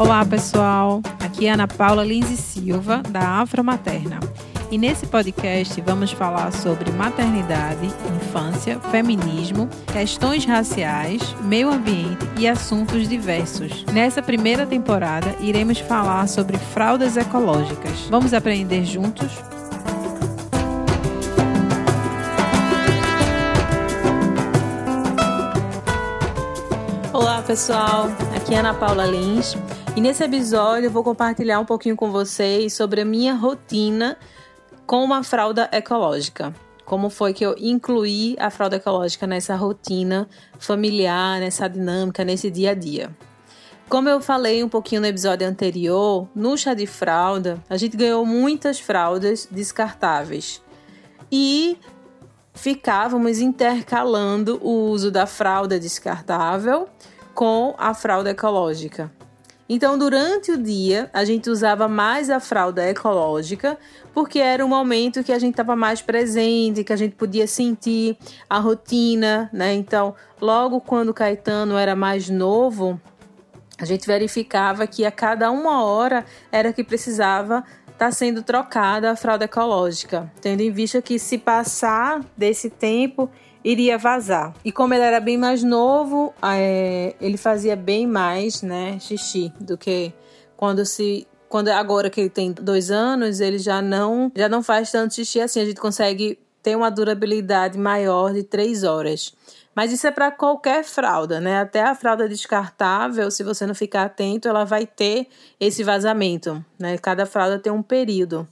Olá, pessoal. Aqui é Ana Paula Lins e Silva, da Afro Materna. E nesse podcast vamos falar sobre maternidade, infância, feminismo, questões raciais, meio ambiente e assuntos diversos. Nessa primeira temporada, iremos falar sobre fraldas ecológicas. Vamos aprender juntos? Olá, pessoal. Aqui é Ana Paula Lins. E nesse episódio eu vou compartilhar um pouquinho com vocês sobre a minha rotina com uma fralda ecológica. Como foi que eu incluí a fralda ecológica nessa rotina familiar, nessa dinâmica, nesse dia a dia. Como eu falei um pouquinho no episódio anterior, no chá de fralda, a gente ganhou muitas fraldas descartáveis. E ficávamos intercalando o uso da fralda descartável com a fralda ecológica. Então, durante o dia, a gente usava mais a fralda ecológica, porque era um momento que a gente estava mais presente, que a gente podia sentir a rotina, né? Então, logo quando o Caetano era mais novo, a gente verificava que a cada uma hora era que precisava estar tá sendo trocada a fralda ecológica, tendo em vista que se passar desse tempo, iria vazar. E como ele era bem mais novo, é, ele fazia bem mais, né, xixi do que quando se quando agora que ele tem dois anos, ele já não já não faz tanto xixi assim. A gente consegue ter uma durabilidade maior de três horas. Mas isso é para qualquer fralda, né? Até a fralda descartável, se você não ficar atento, ela vai ter esse vazamento, né? Cada fralda tem um período.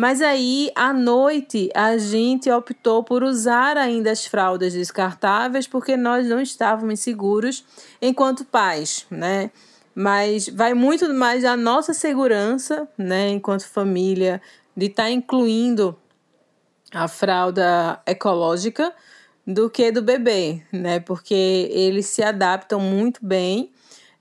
Mas aí, à noite, a gente optou por usar ainda as fraldas descartáveis porque nós não estávamos seguros enquanto pais, né? Mas vai muito mais da nossa segurança, né, enquanto família, de estar tá incluindo a fralda ecológica do que do bebê, né? Porque eles se adaptam muito bem.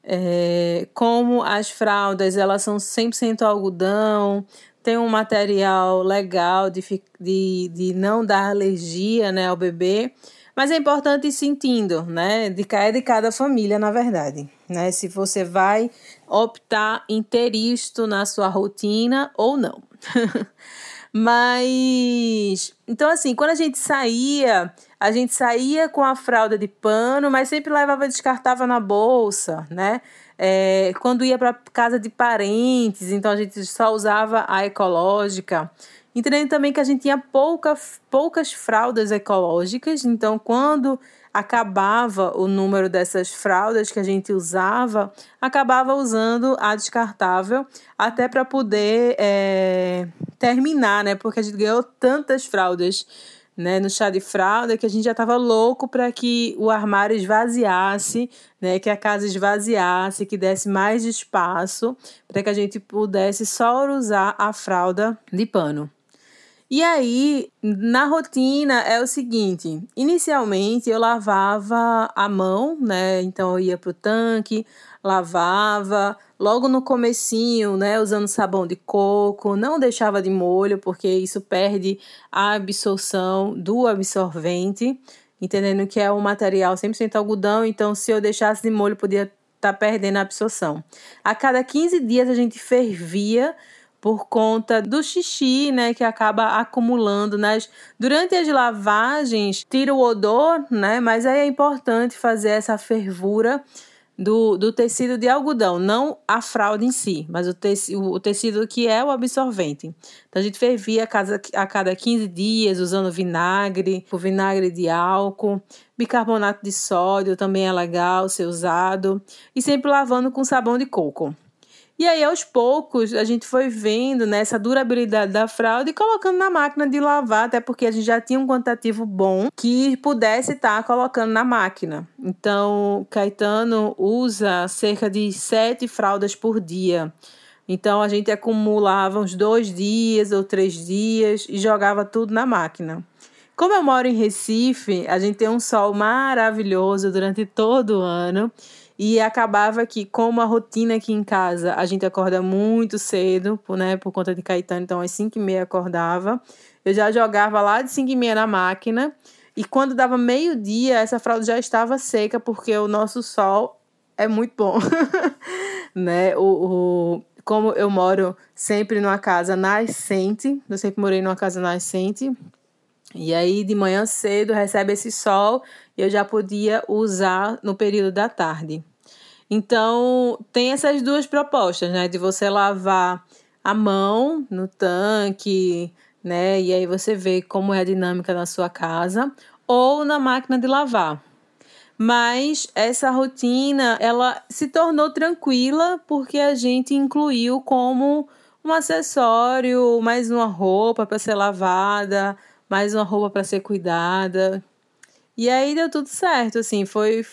É, como as fraldas elas são 100% algodão, tem um material legal de, de, de não dar alergia né, ao bebê. Mas é importante ir sentindo, né? De cada, de cada família, na verdade. Né? Se você vai optar em ter isto na sua rotina ou não. mas. Então, assim, quando a gente saía, a gente saía com a fralda de pano, mas sempre levava descartável na bolsa, né? É, quando ia para casa de parentes, então a gente só usava a ecológica. Entendendo também que a gente tinha pouca, poucas fraldas ecológicas, então quando acabava o número dessas fraldas que a gente usava, acabava usando a descartável até para poder é, terminar, né? Porque a gente ganhou tantas fraldas né, no chá de fralda que a gente já estava louco para que o armário esvaziasse, né, que a casa esvaziasse, que desse mais espaço para que a gente pudesse só usar a fralda de pano. E aí, na rotina é o seguinte: inicialmente eu lavava a mão, né? Então eu ia pro tanque, lavava, logo no comecinho, né, usando sabão de coco, não deixava de molho porque isso perde a absorção do absorvente, entendendo que é um material 100% algodão, então se eu deixasse de molho podia estar tá perdendo a absorção. A cada 15 dias a gente fervia por conta do xixi, né, que acaba acumulando nas durante as lavagens, tira o odor, né, mas aí é importante fazer essa fervura do, do tecido de algodão, não a fralda em si, mas o, tecido, o tecido que é o absorvente. Então a gente fervia a, casa, a cada 15 dias usando vinagre, o vinagre de álcool, bicarbonato de sódio também é legal ser usado, e sempre lavando com sabão de coco. E aí, aos poucos, a gente foi vendo né, essa durabilidade da fralda e colocando na máquina de lavar, até porque a gente já tinha um quantitativo bom que pudesse estar tá colocando na máquina. Então, Caetano usa cerca de sete fraldas por dia. Então, a gente acumulava uns dois dias ou três dias e jogava tudo na máquina. Como eu moro em Recife, a gente tem um sol maravilhoso durante todo o ano. E acabava que, como a rotina aqui em casa, a gente acorda muito cedo, né, por conta de Caetano, então às 5 e meia acordava. Eu já jogava lá de 5 e meia na máquina. E quando dava meio-dia, essa fralda já estava seca, porque o nosso sol é muito bom. né? O, o, como eu moro sempre numa casa nascente, eu sempre morei numa casa nascente, e aí de manhã cedo recebe esse sol e eu já podia usar no período da tarde. Então, tem essas duas propostas, né? De você lavar a mão no tanque, né? E aí você vê como é a dinâmica na sua casa, ou na máquina de lavar. Mas essa rotina, ela se tornou tranquila porque a gente incluiu como um acessório, mais uma roupa para ser lavada, mais uma roupa para ser cuidada. E aí deu tudo certo, assim, foi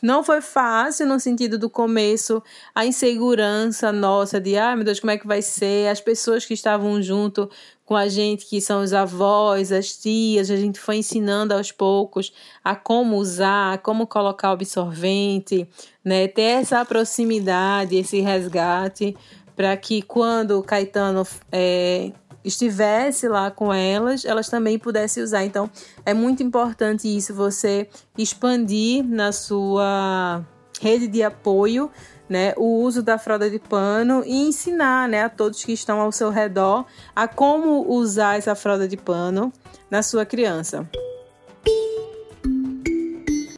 não foi fácil no sentido do começo, a insegurança nossa de, ai ah, meu Deus, como é que vai ser? As pessoas que estavam junto com a gente, que são os avós, as tias, a gente foi ensinando aos poucos a como usar, a como colocar o absorvente, né? Ter essa proximidade, esse resgate, para que quando o Caetano é, estivesse lá com elas, elas também pudessem usar. Então, é muito importante isso, você expandir na sua rede de apoio né, o uso da fralda de pano e ensinar né, a todos que estão ao seu redor a como usar essa fralda de pano na sua criança.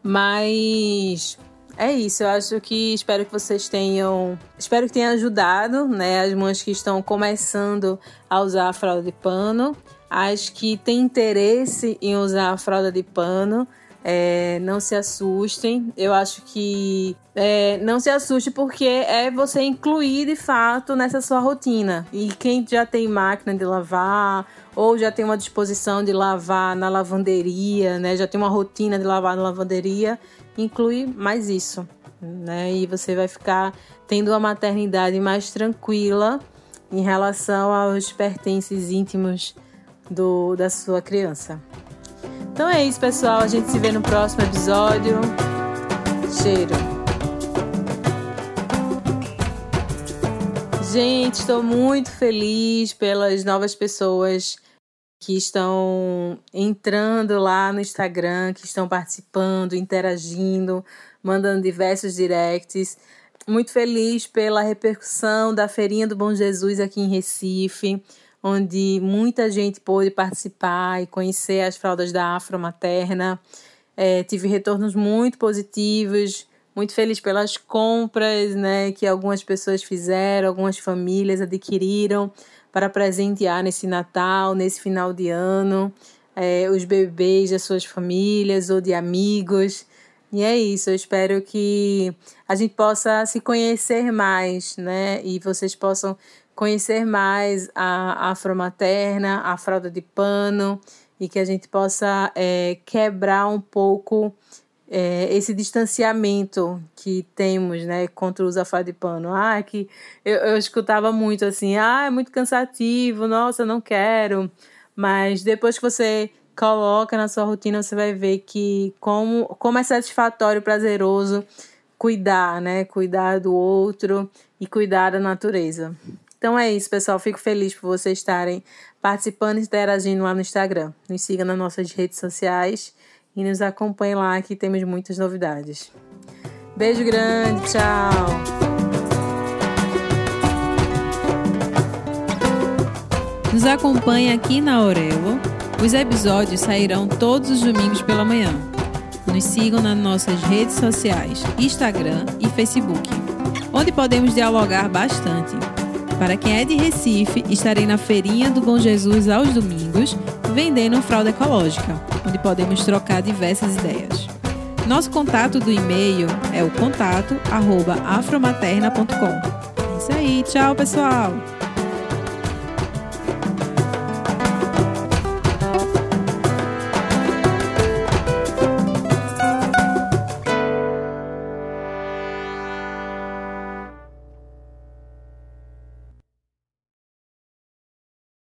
Mas é isso, eu acho que espero que vocês tenham. Espero que tenha ajudado, né? As mães que estão começando a usar a fralda de pano. As que têm interesse em usar a fralda de pano. É, não se assustem. Eu acho que é, não se assuste porque é você incluir de fato nessa sua rotina. E quem já tem máquina de lavar ou já tem uma disposição de lavar na lavanderia, né? Já tem uma rotina de lavar na lavanderia, inclui mais isso, né? E você vai ficar tendo uma maternidade mais tranquila em relação aos pertences íntimos do, da sua criança. Então é isso, pessoal. A gente se vê no próximo episódio. Cheiro. Gente, estou muito feliz pelas novas pessoas que estão entrando lá no Instagram, que estão participando, interagindo, mandando diversos directs. Muito feliz pela repercussão da Feirinha do Bom Jesus aqui em Recife, onde muita gente pôde participar e conhecer as fraldas da Afro Materna. É, tive retornos muito positivos, muito feliz pelas compras né, que algumas pessoas fizeram, algumas famílias adquiriram para presentear nesse Natal, nesse final de ano, é, os bebês das suas famílias ou de amigos. E é isso, eu espero que a gente possa se conhecer mais, né? E vocês possam conhecer mais a afromaterna, a fralda de pano, e que a gente possa é, quebrar um pouco é, esse distanciamento que temos, né, contra o uso da de pano. Ah, que eu, eu escutava muito assim, ah, é muito cansativo, nossa, não quero. Mas depois que você coloca na sua rotina, você vai ver que como, como é satisfatório, prazeroso cuidar, né, cuidar do outro e cuidar da natureza. Então é isso, pessoal. Fico feliz por vocês estarem participando e interagindo lá no Instagram. Nos siga nas nossas redes sociais e nos acompanhe lá que temos muitas novidades. Beijo grande, tchau! Nos acompanhe aqui na Aurelo. Os episódios sairão todos os domingos pela manhã. Nos sigam nas nossas redes sociais, Instagram e Facebook, onde podemos dialogar bastante. Para quem é de Recife, estarei na Feirinha do Bom Jesus aos domingos, vendendo fralda ecológica, onde podemos trocar diversas ideias. Nosso contato do e-mail é o contato@afromaterna.com. É isso aí, tchau pessoal.